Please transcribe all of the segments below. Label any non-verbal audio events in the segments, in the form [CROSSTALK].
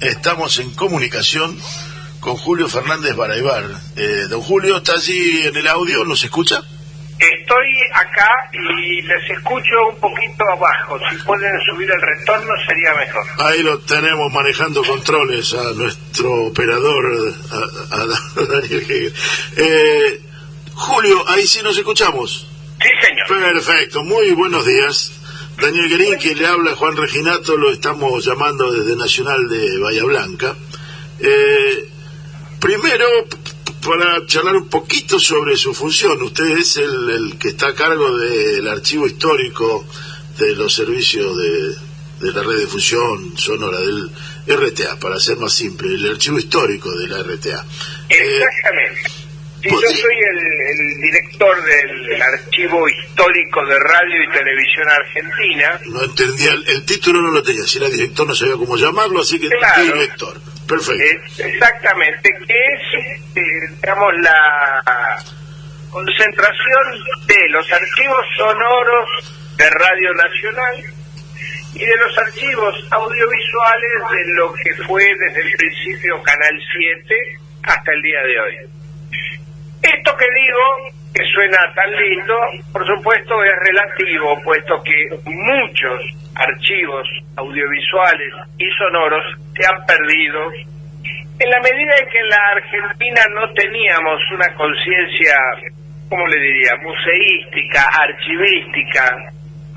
estamos en comunicación con Julio Fernández Baraybar. Eh, don Julio, ¿está allí en el audio? ¿Nos escucha? Estoy acá y les escucho un poquito abajo. Si pueden subir el retorno sería mejor. Ahí lo tenemos manejando controles a nuestro operador, a, a Daniel eh, Julio, ahí sí nos escuchamos. Sí, señor. Perfecto, muy buenos días. Daniel Guerín, que le habla Juan Reginato, lo estamos llamando desde Nacional de Bahía Blanca. Eh, primero, para charlar un poquito sobre su función, usted es el, que está a cargo del archivo histórico de los servicios de, la red de fusión sonora del RTA, para ser más simple, el archivo histórico de la RTA. Exactamente. Sí, yo soy el, director del archivo histórico de radio y televisión argentina. No entendía, el, título no lo tenía, si era director no sabía cómo llamarlo, así que claro, director. Perfecto. exactamente, que es, eh, digamos, la concentración de los archivos sonoros de Radio Nacional y de los archivos audiovisuales de lo que fue desde el principio Canal 7 hasta el día de hoy. Esto que digo, que suena tan lindo, por supuesto es relativo, puesto que muchos archivos audiovisuales y sonoros se han perdido en la medida en que en la Argentina no teníamos una conciencia, ¿cómo le diría?, museística, archivística,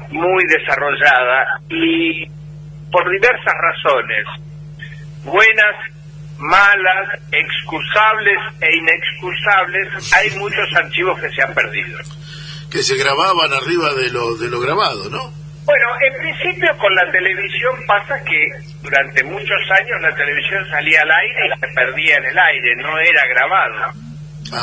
muy desarrollada y por diversas razones, buenas malas, excusables e inexcusables, hay muchos archivos que se han perdido. Que se grababan arriba de lo, de lo grabado, ¿no? Bueno, en principio con la televisión pasa que durante muchos años la televisión salía al aire y se perdía en el aire, no era grabado. No,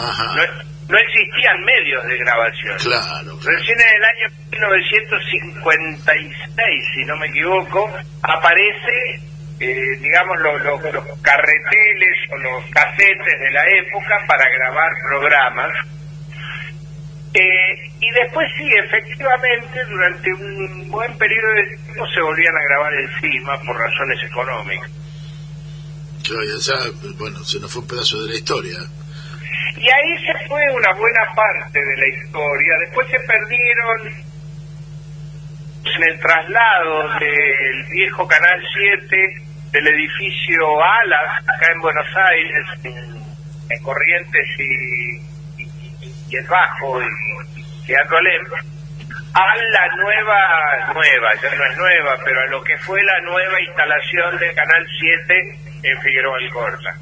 no existían medios de grabación. Claro, Recién en el año 1956, si no me equivoco, aparece eh, digamos, los, los, carreteles o los casetes de la época para grabar programas. Eh, y después sí, efectivamente, durante un buen periodo de tiempo se volvían a grabar encima por razones económicas. Ya, bueno, se nos fue un pedazo de la historia. Y ahí se fue una buena parte de la historia. Después se perdieron en el traslado del viejo Canal 7 del edificio Alas, acá en Buenos Aires, en, Corrientes y, y, el Bajo y, Alcolem, a la nueva, nueva, ya no es nueva, pero a lo que fue la nueva instalación de Canal 7 en Figueroa Alcorta.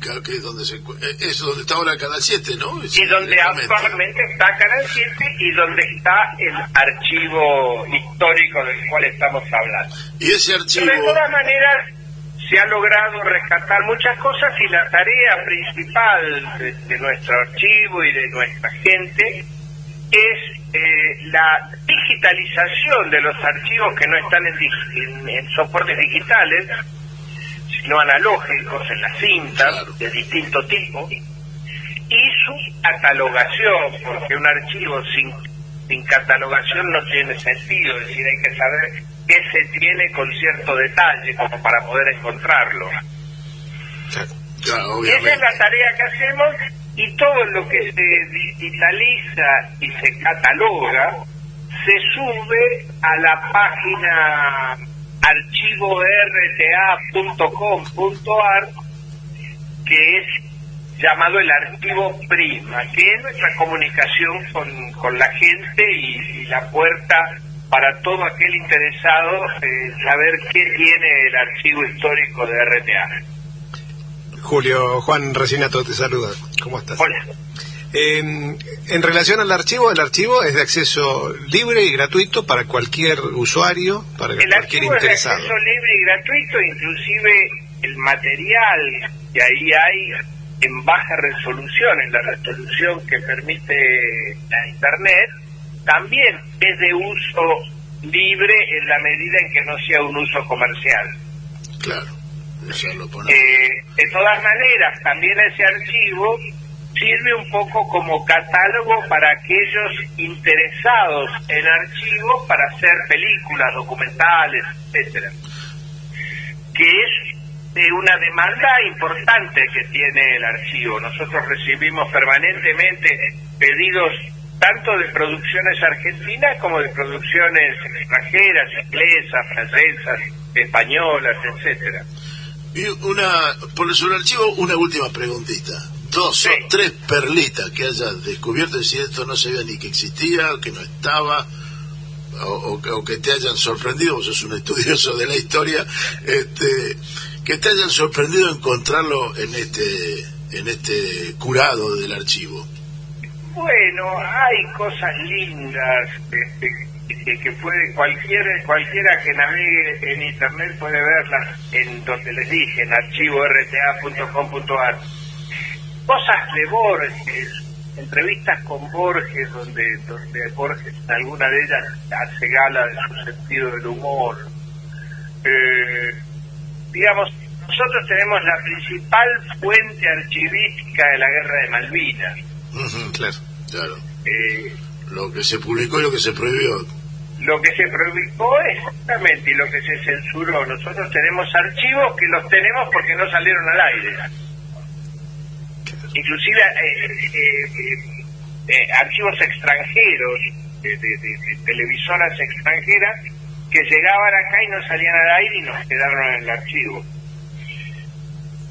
Claro que es donde, se, eh, es donde está ahora Canal 7, ¿no? y donde actualmente está Canal 7 y donde está el archivo histórico del cual estamos hablando. Y ese archivo... de todas maneras, se ha logrado rescatar muchas cosas y la tarea principal de, nuestro archivo y de nuestra gente es eh, la digitalización de los archivos que no están en soportes digitales no analógicos en la cinta de distinto tipo. Y su catalogación, porque un archivo sin, sin catalogación no tiene sentido, es decir, hay que saber qué se tiene con cierto detalle como para poder encontrarlo. esa es la tarea que hacemos y todo lo que se digitaliza y se cataloga se sube a la página archivo.rta.com.ar que es llamado el archivo prima, que es nuestra comunicación con, con la gente y, la puerta para todo aquel interesado en saber qué tiene el archivo histórico de RTA. Julio, Juan Resinato te saluda. ¿Cómo estás? Hola. En relación al archivo, el archivo es de acceso libre y gratuito para cualquier usuario, para el cualquier interesado. Es de acceso libre y gratuito, inclusive el material que ahí hay en baja resolución, en la resolución que permite la Internet, también es de uso libre en la medida en que no sea un uso comercial. Claro, eh, de todas maneras, también ese archivo sirve un poco como catálogo para aquellos interesados en archivos para hacer películas, documentales, etcétera. que es de una demanda importante que tiene el archivo. Nosotros recibimos permanentemente pedidos tanto de producciones argentinas como de producciones extranjeras, inglesas, francesas, españolas, etcétera. Y una, por el archivo, una última preguntita. Dos o tres perlitas que hayas descubierto y si esto no sabía ni que existía, que no estaba, o, o, que te hayan sorprendido, vos sos un [LAUGHS] estudioso de la historia, este, que te hayan sorprendido encontrarlo en este, en este curado del archivo. Bueno, hay cosas lindas este, que, puede cualquiera cualquiera que navegue en internet puede verlas en donde les dije en archivo-rta.com.ar cosas de Borges entrevistas con Borges donde donde Borges en alguna de ellas hace gala de su sentido del humor eh, digamos nosotros tenemos la principal fuente archivística de la guerra de Malvinas claro Claro. Eh, lo que se publicó y lo que se prohibió. Lo que se prohibió exactamente y lo que se censuró. Nosotros tenemos archivos que los tenemos porque no salieron al aire. Inclusive eh, eh, archivos extranjeros, de, televisoras extranjeras, que llegaban acá y no salían al aire y nos quedaron en el archivo.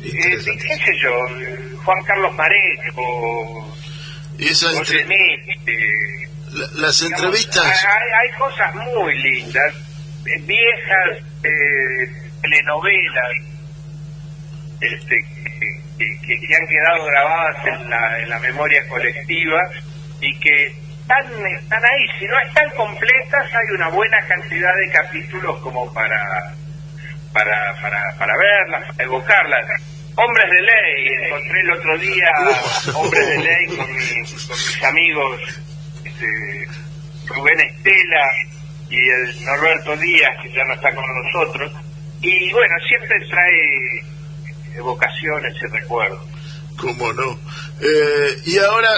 Eh, ¿Qué sé yo? Juan Carlos Marejo, y esas las entrevistas... Hay, cosas muy lindas, eh, viejas eh, telenovelas este, que, que, han quedado grabadas en la, en la memoria colectiva y que están, están ahí. Si no están completas, hay una buena cantidad de capítulos como para, para, para, para verlas, para evocarlas Hombres de ley, encontré el otro día hombres de ley con, mis amigos este, Rubén Estela y el Norberto Díaz, que ya no está con nosotros. Y bueno, siempre trae evocaciones y recuerdos. ¿Cómo no? Eh, y ahora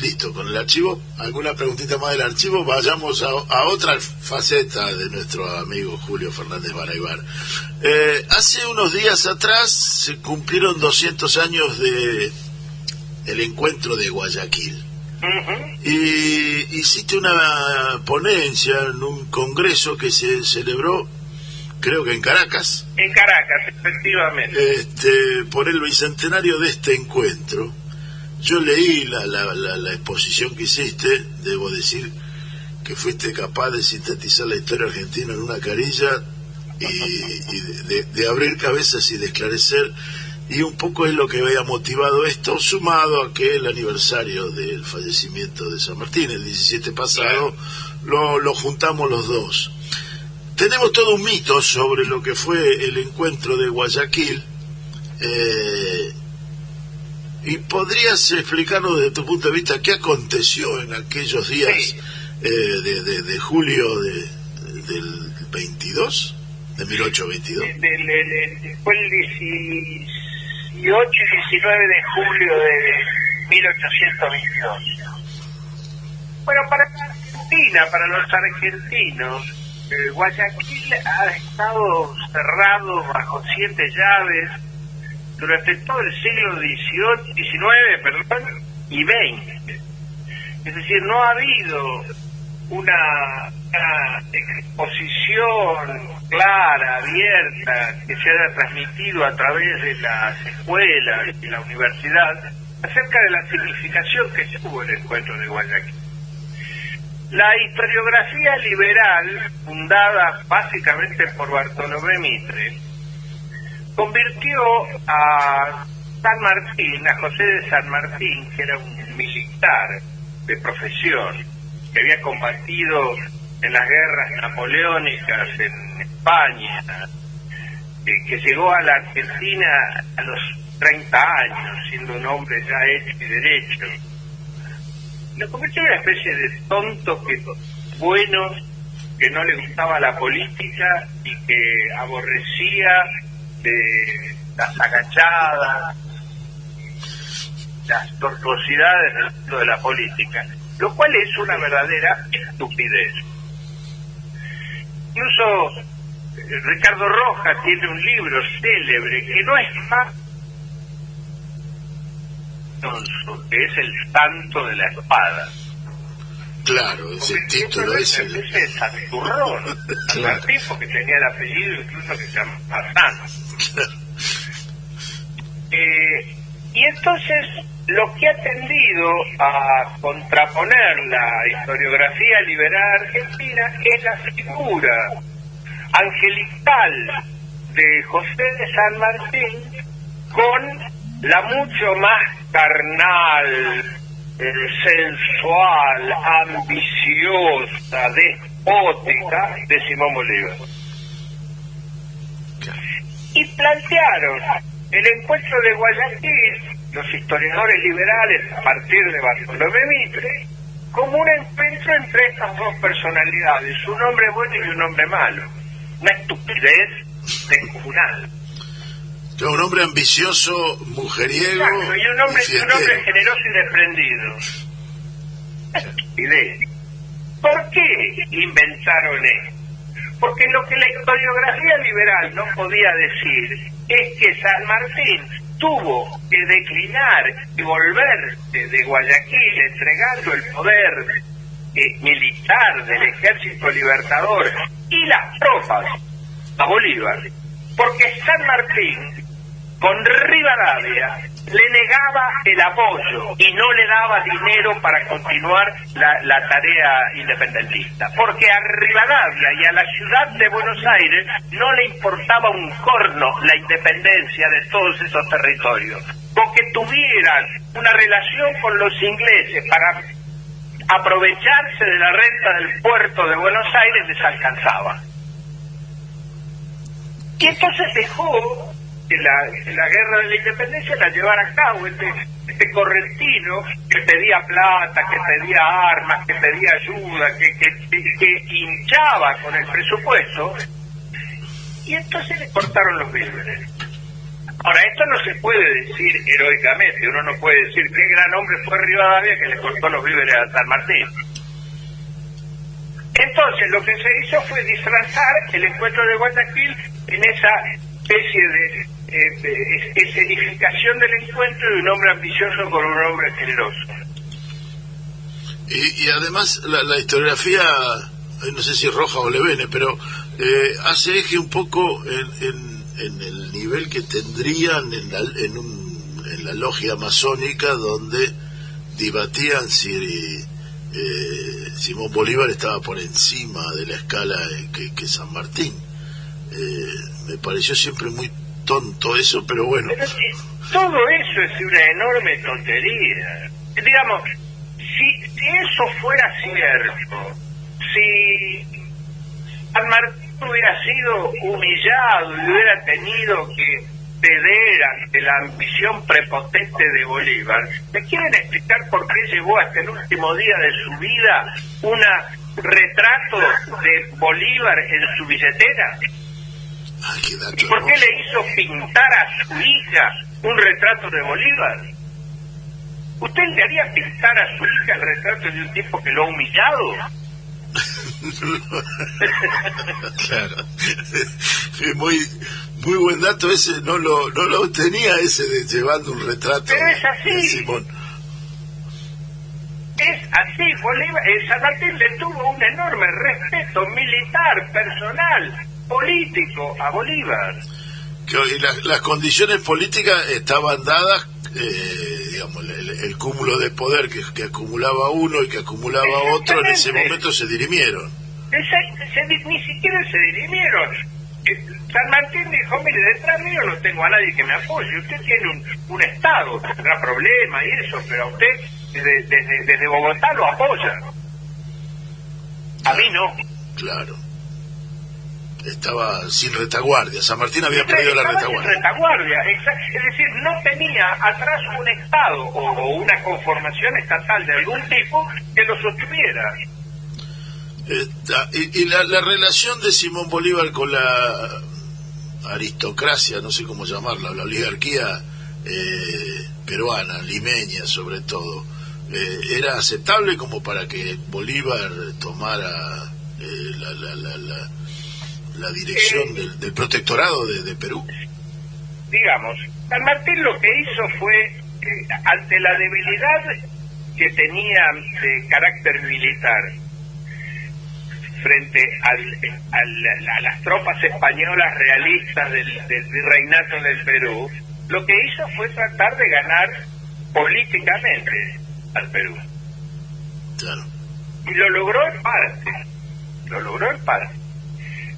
listo, con el archivo, alguna preguntita más del archivo, vayamos a, otra faceta de nuestro amigo Julio Fernández Baraybar. Eh, hace unos días atrás se cumplieron 200 años de el encuentro de Guayaquil. Y hiciste una ponencia en un congreso que se celebró, creo que en Caracas. En Caracas, efectivamente. Este, por el bicentenario de este encuentro. Yo leí la, la, la, exposición que hiciste, debo decir que fuiste capaz de sintetizar la historia argentina en una carilla y, de, abrir cabezas y de esclarecer, y un poco es lo que había motivado esto, sumado a que el aniversario del fallecimiento de San Martín, el 17 pasado, lo, lo juntamos los dos. Tenemos todo un mito sobre lo que fue el encuentro de Guayaquil, eh, ¿Y podrías explicarnos desde tu punto de vista qué aconteció en aquellos días eh, de, de, julio de, del 22, de 1822? fue el 18 y 19 de julio de 1822. Bueno, para Argentina, para los argentinos, Guayaquil ha estado cerrado bajo siete llaves durante todo el siglo XVIII, XIX y XX. Es decir, no ha habido una, exposición clara, abierta, que se haya transmitido a través de las escuelas y la universidad acerca de la significación que tuvo el encuentro de Guayaquil. La historiografía liberal, fundada básicamente por Bartolomé Mitre, convirtió a San Martín, a José de San Martín, que era un militar de profesión, que había combatido en las guerras napoleónicas en España, que llegó a la Argentina a los 30 años, siendo un hombre ya hecho y derecho. Lo convirtió en una especie de tonto que bueno, que no le gustaba la política y que aborrecía de las agachadas, las tortuosidades de la política, lo cual es una verdadera estupidez. Incluso Ricardo Rojas tiene un libro célebre que no es más que es el santo de la espada. Claro, ese Porque título es el... ese es Santurrón, [LAUGHS] Claro. un tipo que tenía el apellido incluso que se llama San. Eh, y entonces lo que ha tendido a contraponer la historiografía liberal argentina es la figura angelical de José de San Martín con la mucho más carnal, eh, sensual, ambiciosa, despótica de Simón Bolívar. Y plantearon el encuentro de Guayaquil, los historiadores liberales a partir de Bartolomé Mitre, como un encuentro entre estas dos personalidades, un hombre bueno y un hombre malo. Una estupidez descomunal. Un hombre ambicioso, mujeriego Exacto, y un hombre, y un hombre generoso y desprendido. [LAUGHS] Estupidez. ¿Por qué inventaron esto? Porque lo que la historiografía liberal no podía decir es que San Martín tuvo que declinar y volverse de Guayaquil entregando el poder eh, militar del ejército libertador y las tropas a Bolívar, porque San Martín con Rivadavia le negaba el apoyo y no le daba dinero para continuar la, tarea independentista. Porque a Rivadavia y a la ciudad de Buenos Aires no le importaba un corno la independencia de todos esos territorios. Porque tuvieran una relación con los ingleses para aprovecharse de la renta del puerto de Buenos Aires les alcanzaba. Y entonces dejó que la, guerra de la independencia la llevara a cabo este, este correntino que pedía plata, que pedía armas, que pedía ayuda, que, que, que- que hinchaba con el presupuesto, y entonces le cortaron los víveres. Ahora, esto no se puede decir heroicamente, uno no puede decir qué gran hombre fue Rivadavia que le cortó los víveres a San Martín. Entonces, lo que se hizo fue disfrazar el encuentro de Guayaquil en esa especie de, eh, escenificación del encuentro de un hombre ambicioso con un hombre generoso. Y, y además la, la historiografía, eh, no sé si Roja o Levene, pero eh, hace eje un poco en, en- en el nivel que tendrían en la, en, un- en la logia masónica donde debatían si eh, Simón Bolívar estaba por encima de la escala eh, que, que San Martín. Eh, me pareció siempre muy tonto eso, pero bueno. Todo eso es una enorme tontería. Digamos, si, si eso fuera cierto, si San Martín hubiera sido humillado y hubiera tenido que ceder ante la ambición prepotente de Bolívar, ¿me quieren explicar por qué llevó hasta el último día de su vida un retrato de Bolívar en su billetera? ¿Y por qué le hizo pintar a su hija un retrato de Bolívar? ¿Usted le haría pintar a su hija el retrato de un tipo que lo ha humillado? [LAUGHS] Claro. Muy muy buen dato ese no lo no lo tenía ese de llevando un retrato Pero es así. de Simón Es así, Bolívar, eh, San Martín le tuvo un enorme respeto militar, personal, político a Bolívar. que hoy las, las condiciones políticas estaban dadas eh, digamos el, el cúmulo de poder que, que acumulaba uno y que acumulaba otro en ese momento se dirimieron se ni siquiera se dirimieron. Eh, San Martín dijo, mire, detrás mío no tengo a nadie que me apoye. Usted tiene un, un Estado, tendrá problemas y eso, pero a usted desde, desde, desde Bogotá lo apoya. A mí no. claro estaba sin retaguardia San Martín había perdido la Estaba sin retaguardia retaguardia, es decir, no tenía atrás un Estado o, o una conformación estatal de algún tipo que lo sostuviera. Esta- y, y la, la relación de Simón Bolívar con la aristocracia, no sé cómo llamarla, la oligarquía eh, peruana, limeña sobre todo, eh, era aceptable como para que Bolívar tomara eh, la, la, la, la, dirección del, del, protectorado de, de, Perú? Digamos, San Martín lo que hizo fue, eh, ante la debilidad que tenía de carácter militar, frente al, al, a las tropas españolas realistas del, del virreinato del Perú, lo que hizo fue tratar de ganar políticamente al Perú. Claro. Y lo logró en parte, lo logró en parte.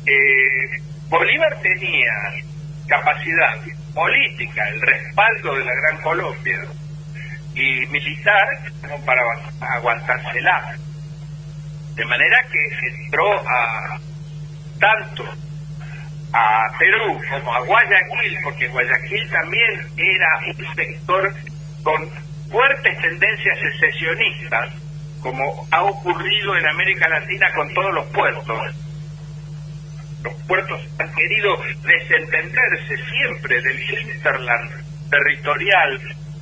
Eh, Bolívar tenía capacidad política, el respaldo de la Gran Colombia y militar como para aguantársela. De manera que entró a tanto a Perú como a Guayaquil, porque Guayaquil también era un sector con fuertes tendencias secesionistas, como ha ocurrido en América Latina con todos los puertos. Los puertos han querido desentenderse siempre del hinterland territorial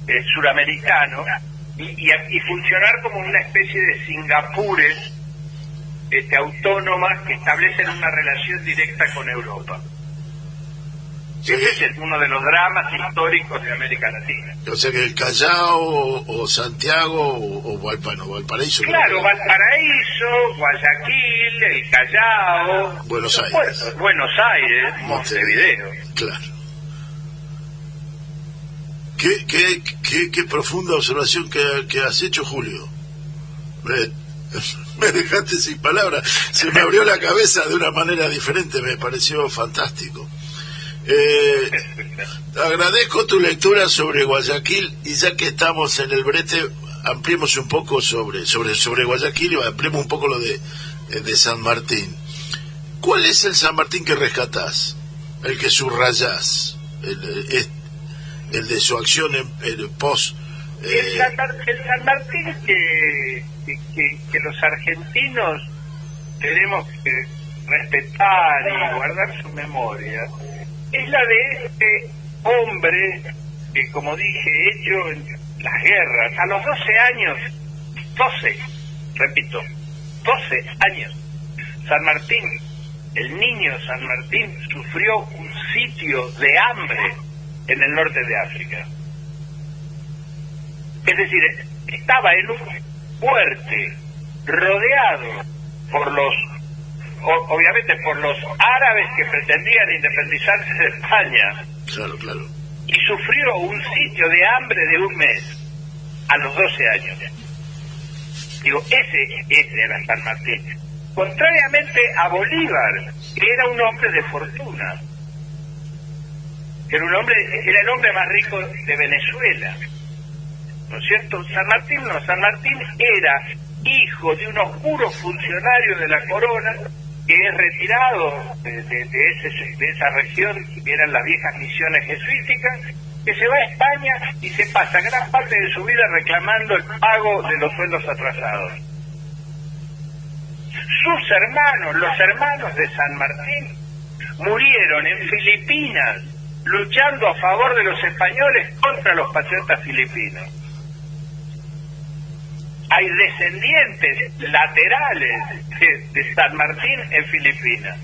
eh, suramericano y, y, funcionar como una especie de Singapures este, autónomas que establecen una relación directa con Europa. Ese es uno de los dramas históricos de América Latina. O sea que el Callao o, Santiago o, o Valparaíso. Claro, Valparaíso, Guayaquil, el Callao. Buenos Aires. Buenos Aires, Montevideo. Claro. Qué, qué, qué, qué profunda observación que, que has hecho, Julio. Me, [LAUGHS] me dejaste sin palabras. Se me abrió la cabeza de una manera diferente, me pareció fantástico. Eh, agradezco tu lectura sobre Guayaquil y ya que estamos en el brete, ampliemos un poco sobre, sobre, sobre Guayaquil y ampliemos un poco lo de, de San Martín. ¿Cuál es el San Martín que rescatás? El que subrayás, el, el de su acción en. Eh... El, San, el, San, Martín que, que los argentinos tenemos que respetar y guardar su memoria es la de este hombre que, como dije, hecho en las guerras, a los 12 años, 12, repito, 12 años, San Martín, el niño San Martín, sufrió un sitio de hambre en el norte de África. Es decir, estaba en un fuerte, rodeado por los obviamente por los árabes que pretendían independizarse de España. Claro, claro. Y sufrió un sitio de hambre de un mes a los 12 años. Digo, ese, ese era San Martín. Contrariamente a Bolívar, que era un hombre de fortuna, era un hombre, era el hombre más rico de Venezuela. ¿No es cierto? San Martín no, San Martín era hijo de un oscuro funcionario de la corona que es retirado de, ese, de esa región, que eran las viejas misiones jesuíticas, que se va a España y se pasa gran parte de su vida reclamando el pago de los sueldos atrasados. Sus hermanos, los hermanos de San Martín, murieron en Filipinas luchando a favor de los españoles contra los patriotas filipinos. Hay descendientes laterales de, San Martín en Filipinas.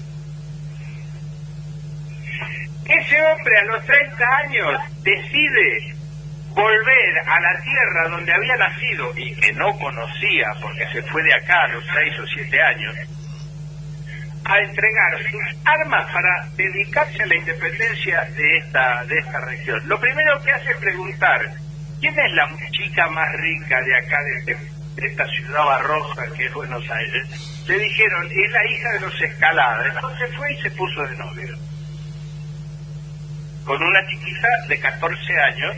Ese hombre a los 30 años decide volver a la tierra donde había nacido y que no conocía porque se fue de acá a los 6 o 7 años, a entregar sus armas para dedicarse a la independencia de esta, de esta región. Lo primero que hace es preguntar, ¿quién es la chica más rica de acá, de, de esta ciudad barrosa que es Buenos Aires? Le dijeron, es la hija de los Escaladas. Entonces fue y se puso de novio. Con una chiquita de 14 años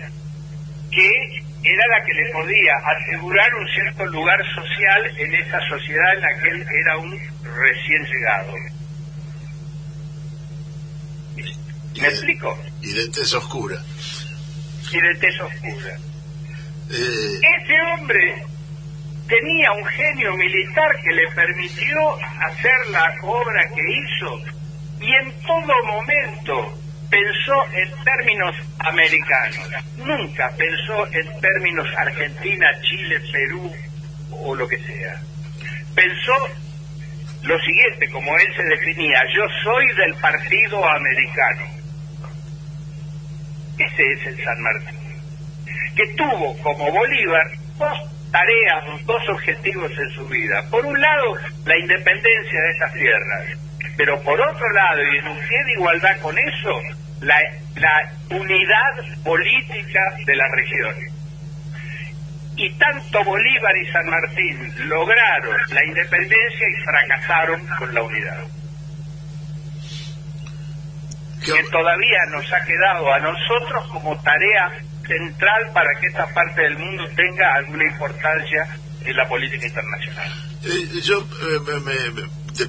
que era la que le podía asegurar un cierto lugar social en esa sociedad en la que él era un recién llegado. ¿Me explico? Y de tez oscura. Y de tez oscura. Eh, Ese hombre tenía un genio militar que le permitió hacer la obra que hizo y en todo momento pensó en términos americanos, nunca pensó en términos Argentina, Chile, Perú o lo que sea. Pensó lo siguiente, como él se definía, yo soy del partido americano. Ese es el San Martín, que tuvo como Bolívar dos tareas, dos objetivos en su vida. Por un lado, la independencia de esas tierras, pero por otro lado, y en un pie de igualdad con eso, la, la unidad política de la región. Y tanto Bolívar y San Martín lograron la independencia y fracasaron con la unidad. Que todavía nos ha quedado a nosotros como tarea central para que esta parte del mundo tenga alguna importancia en la política internacional. Eh, yo eh,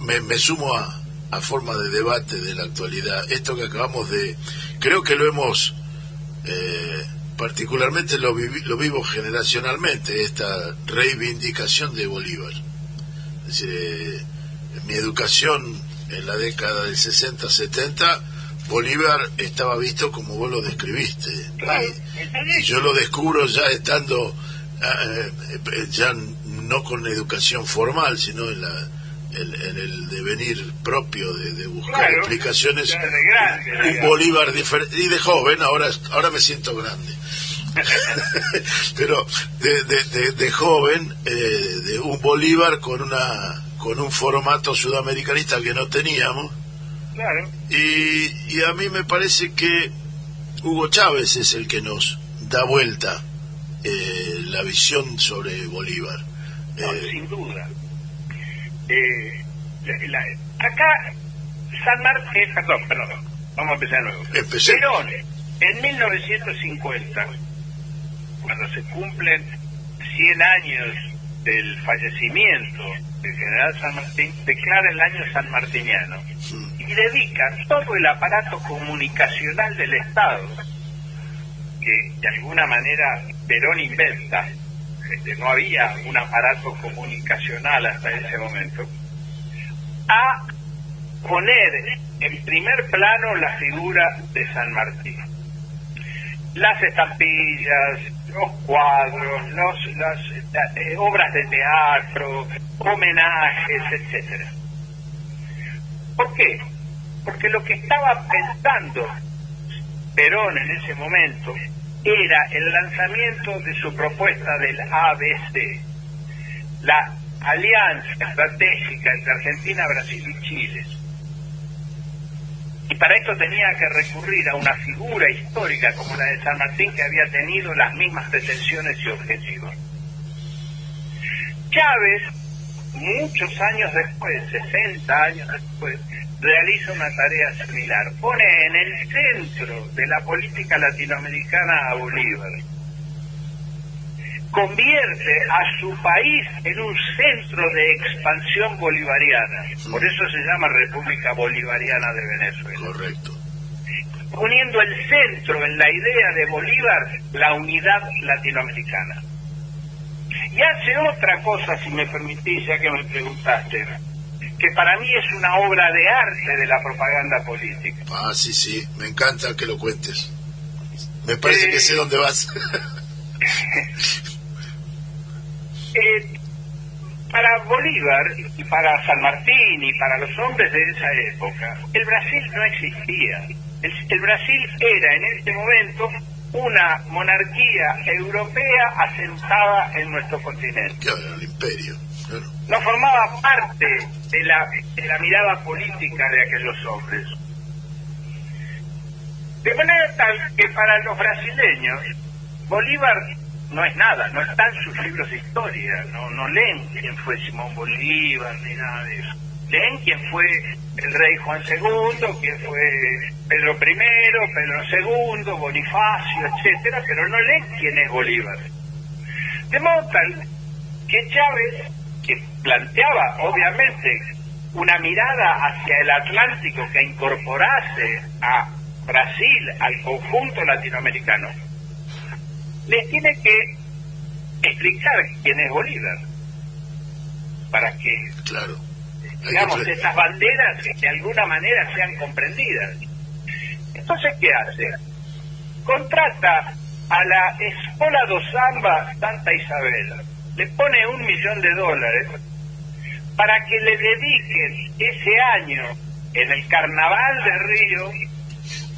me, me, sumo a, a, forma de debate de la actualidad. Esto que acabamos de... Creo que lo hemos... Eh, particularmente lo, lo vivo generacionalmente, esta reivindicación de Bolívar. Es decir, mi educación en la década del 60-70 Bolívar estaba visto como vos lo describiste. Y, yo lo descubro ya estando, eh, eh, ya no con educación formal, sino en, la, en, el devenir propio de, buscar explicaciones. un Bolívar diferente. Y de joven, ahora, ahora me siento grande. [LAUGHS] Pero de, de, de joven, eh, de un Bolívar con, una, con un formato sudamericanista que no teníamos y, a mí me parece que Hugo Chávez es el que nos da vuelta eh, la visión sobre Bolívar. Eh, sin duda. Eh, acá, San Martín, perdón, perdón, vamos a empezar de nuevo. Perón, en 1950, cuando se cumplen 100 años del fallecimiento del general San Martín, declara el año sanmartiniano y dedica todo el aparato comunicacional del Estado, que de alguna manera Perón inventa, este, no había un aparato comunicacional hasta ese momento, a poner en primer plano la figura de San Martín. Las estampillas, los cuadros, los, las eh, obras de teatro, homenajes, etcétera. ¿Por qué? Porque lo que estaba pensando Perón en ese momento era el lanzamiento de su propuesta del ABC, la alianza estratégica entre Argentina, Brasil y Chile. Y para esto tenía que recurrir a una figura histórica como la de San Martín que había tenido las mismas pretensiones y objetivos. Chávez muchos años después, 60 años después, realiza una tarea similar. Pone en el centro de la política latinoamericana a Bolívar. Convierte a su país en un centro de expansión bolivariana. Por eso se llama República Bolivariana de Venezuela. Correcto. Poniendo el centro en la idea de Bolívar la unidad latinoamericana. Y hace otra cosa, si me permitís, ya que me preguntaste, que para mí es una obra de arte de la propaganda política. Ah, sí, sí, me encanta que lo cuentes. Me parece que sé dónde vas. [LAUGHS] Eh, para Bolívar y para San Martín y para los hombres de esa época, el Brasil no existía. el Brasil era en este momento una monarquía europea asentada en nuestro continente. Claro, el imperio. No formaba parte de la, de la mirada política de aquellos hombres. De manera tal que para los brasileños, Bolívar no es nada, no están sus libros de historia, no, no leen quién fue Simón Bolívar ni nada de eso. Leen quién fue el rey Juan II, quién fue Pedro I, Pedro II, Bonifacio, etcétera, pero no leen quién es Bolívar. De modo tal que Chávez, que planteaba obviamente una mirada hacia el Atlántico que incorporase a Brasil al conjunto latinoamericano, les tiene que explicar quién es Bolívar para que claro digamos, esas banderas de alguna manera sean comprendidas. Entonces, ¿qué hace? Contrata a la Escuela do Samba Santa Isabel, le pone un millón de dólares para que le dediquen ese año en el Carnaval de Río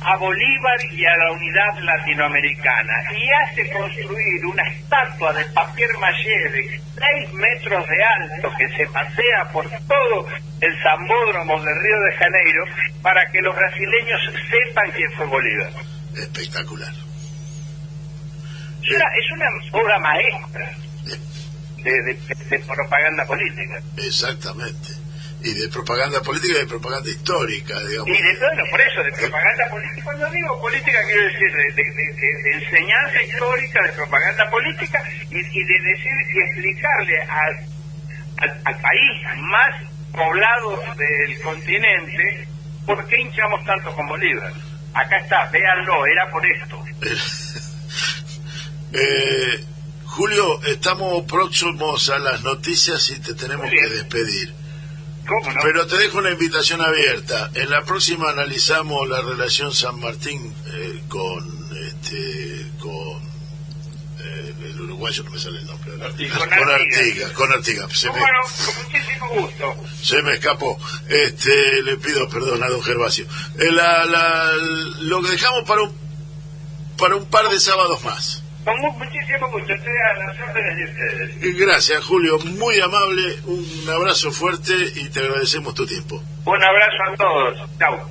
a Bolívar y a la unidad latinoamericana y hace construir una estatua de papier maché de 6 metros de alto que se pasea por todo el Zambódromo de Río de Janeiro para que los brasileños sepan quién fue Bolívar. Espectacular. Es una, es una obra maestra de, de, de propaganda política. Exactamente. Y de propaganda política y de propaganda histórica, digamos. Y de bueno, por eso, de propaganda política. Cuando digo política, quiero decir de, de, de- de enseñanza histórica, de propaganda política y, y de decir y explicarle al, al, al país más poblado del continente por qué hinchamos tanto con Bolívar. Acá está, véanlo, era por esto. [LAUGHS] Eh, Julio, estamos próximos a las noticias y te tenemos que despedir. ¿Cómo no? Pero te dejo una invitación abierta. En la próxima analizamos la relación San Martín eh, con este con eh, el uruguayo no me sale el nombre. ¿no? Artigas. Con Con Artigas, con Artigas. Se me, Bueno, con muchísimo gusto. se me escapó. Este, le pido perdón a don Gervasio. Eh, la- la- lo dejamos para un para un par de sábados más. Con mu- muchísimo gusto. Estoy a las órdenes de ustedes. Gracias, Julio. Muy amable. Un abrazo fuerte y te agradecemos tu tiempo. Un abrazo a todos. Chau.